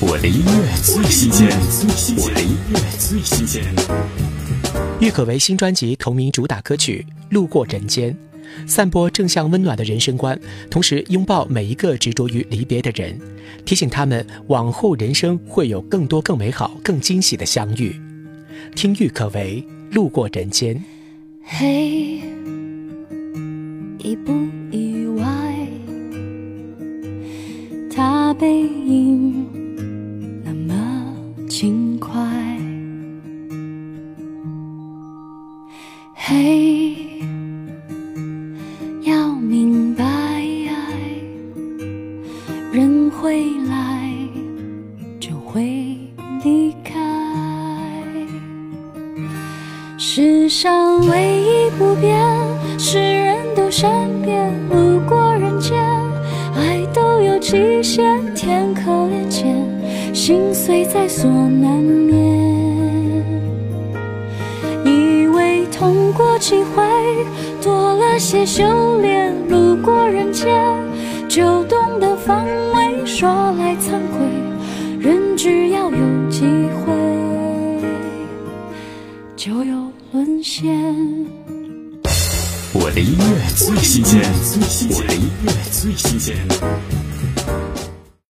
我的音乐最新鲜，我的音乐最新鲜。郁可唯新专辑同名主打歌曲《路过人间》，散播正向温暖的人生观，同时拥抱每一个执着于离别的人，提醒他们往后人生会有更多更美好、更惊喜的相遇。听郁可唯《路过人间》。嘿，意不意外？他背影嘿，要明白，人会来就会离开。世上唯一不变是人都善变，路过人间，爱都有极限，天可怜见，心碎在所难免。以为痛过几回，多了些修炼，路过人间就懂得防卫。说来惭愧，人只要有机会，就有沦陷。我的音乐最新鲜，我的音乐最新鲜。